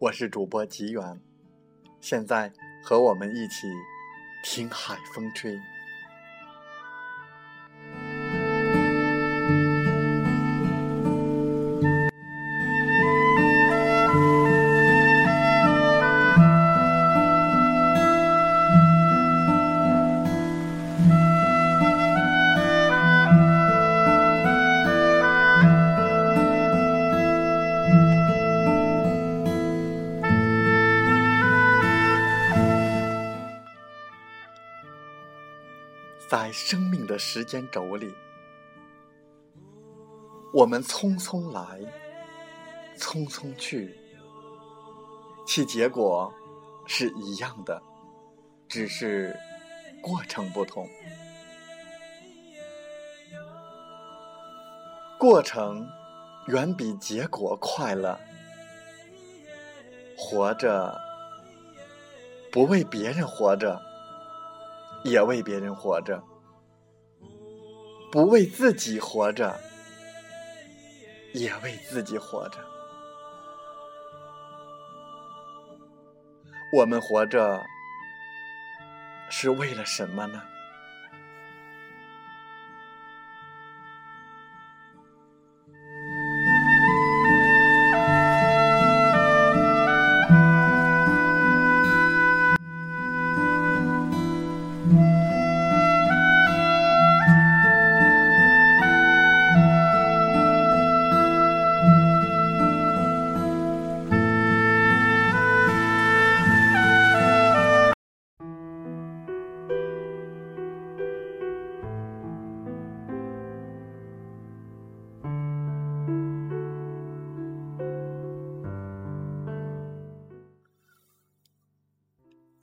我是主播吉远，现在和我们一起听海风吹。在生命的时间轴里，我们匆匆来，匆匆去，其结果是一样的，只是过程不同。过程远比结果快乐。活着，不为别人活着。也为别人活着，不为自己活着，也为自己活着。我们活着是为了什么呢？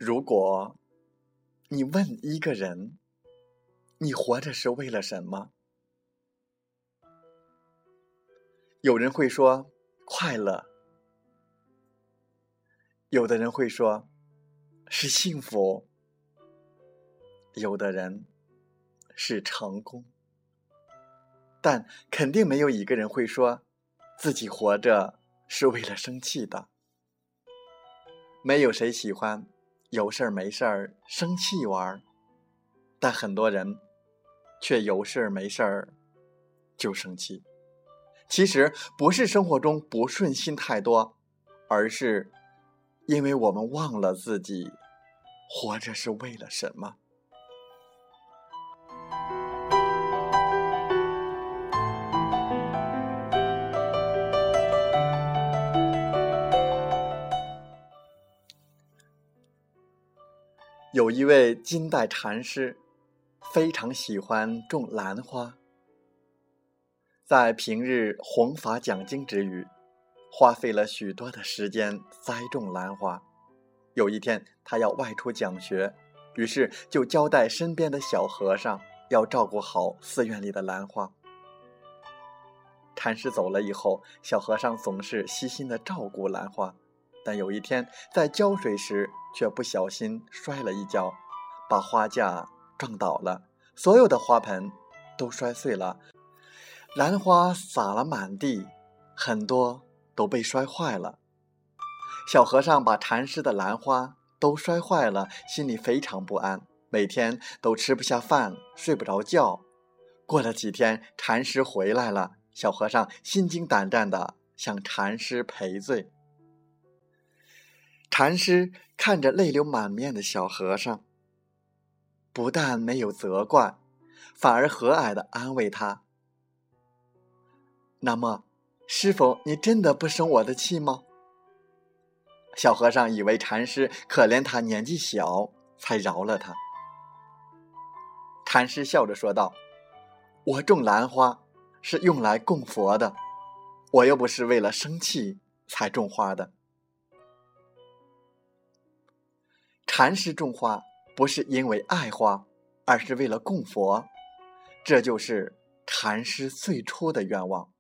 如果你问一个人，你活着是为了什么？有人会说快乐，有的人会说是幸福，有的人是成功，但肯定没有一个人会说自己活着是为了生气的。没有谁喜欢。有事儿没事儿生气玩儿，但很多人却有事儿没事儿就生气。其实不是生活中不顺心太多，而是因为我们忘了自己活着是为了什么。有一位金代禅师，非常喜欢种兰花。在平日弘法讲经之余，花费了许多的时间栽种兰花。有一天，他要外出讲学，于是就交代身边的小和尚要照顾好寺院里的兰花。禅师走了以后，小和尚总是细心的照顾兰花。但有一天在浇水时，却不小心摔了一跤，把花架撞倒了，所有的花盆都摔碎了，兰花洒了满地，很多都被摔坏了。小和尚把禅师的兰花都摔坏了，心里非常不安，每天都吃不下饭，睡不着觉。过了几天，禅师回来了，小和尚心惊胆战的向禅师赔罪。禅师看着泪流满面的小和尚，不但没有责怪，反而和蔼的安慰他：“那么，师傅你真的不生我的气吗？小和尚以为禅师可怜他年纪小，才饶了他。禅师笑着说道：“我种兰花是用来供佛的，我又不是为了生气才种花的。禅师种花不是因为爱花，而是为了供佛，这就是禅师最初的愿望。”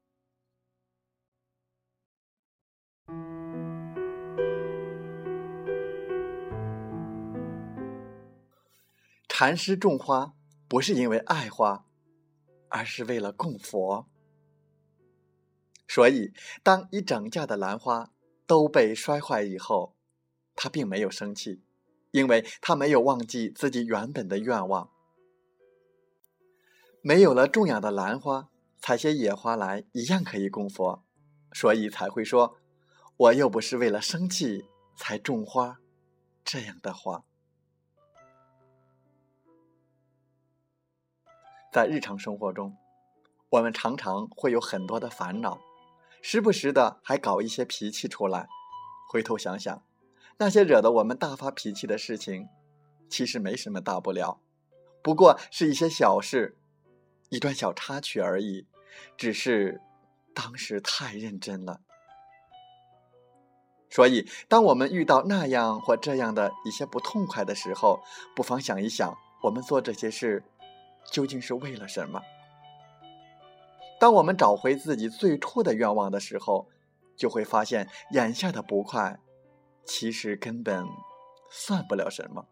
禅师种花不是因为爱花，而是为了供佛。所以，当一整架的兰花都被摔坏以后，他并没有生气，因为他没有忘记自己原本的愿望。没有了种养的兰花，采些野花来一样可以供佛，所以才会说：“我又不是为了生气才种花，这样的花。”在日常生活中，我们常常会有很多的烦恼，时不时的还搞一些脾气出来。回头想想，那些惹得我们大发脾气的事情，其实没什么大不了，不过是一些小事，一段小插曲而已。只是当时太认真了，所以当我们遇到那样或这样的一些不痛快的时候，不妨想一想，我们做这些事。究竟是为了什么？当我们找回自己最初的愿望的时候，就会发现眼下的不快，其实根本算不了什么。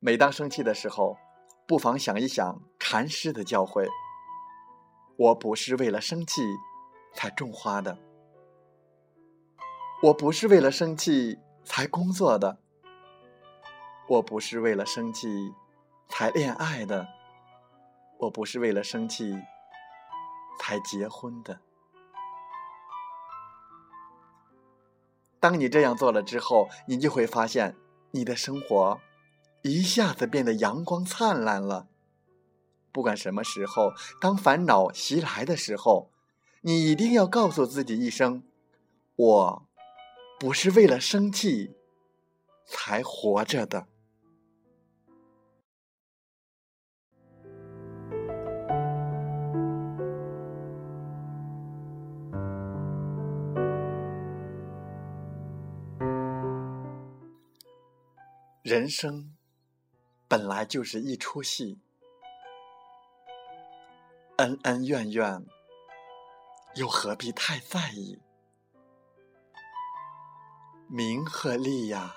每当生气的时候，不妨想一想禅师的教诲：我不是为了生气才种花的，我不是为了生气才工作的。我不是为了生气才恋爱的，我不是为了生气才结婚的。当你这样做了之后，你就会发现你的生活一下子变得阳光灿烂了。不管什么时候，当烦恼袭来的时候，你一定要告诉自己一声：我不是为了生气才活着的。人生本来就是一出戏，恩恩怨怨，又何必太在意？名和利呀，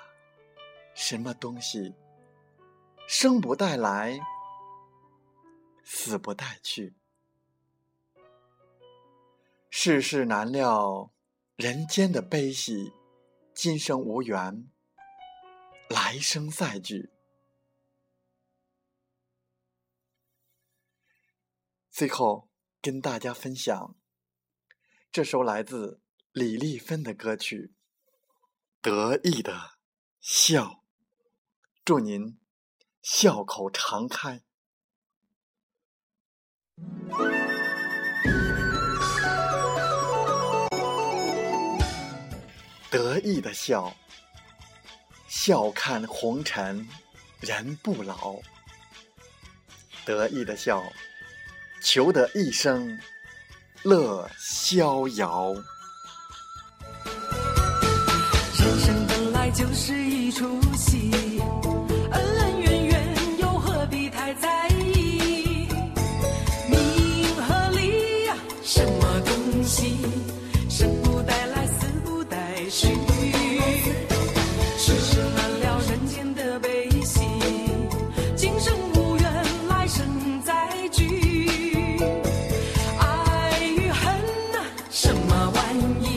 什么东西，生不带来，死不带去。世事难料，人间的悲喜，今生无缘。来生再聚。最后跟大家分享这首来自李丽芬的歌曲《得意的笑》，祝您笑口常开。得意的笑。笑看红尘，人不老。得意的笑，求得一生乐逍遥。人生本来就是一出戏。什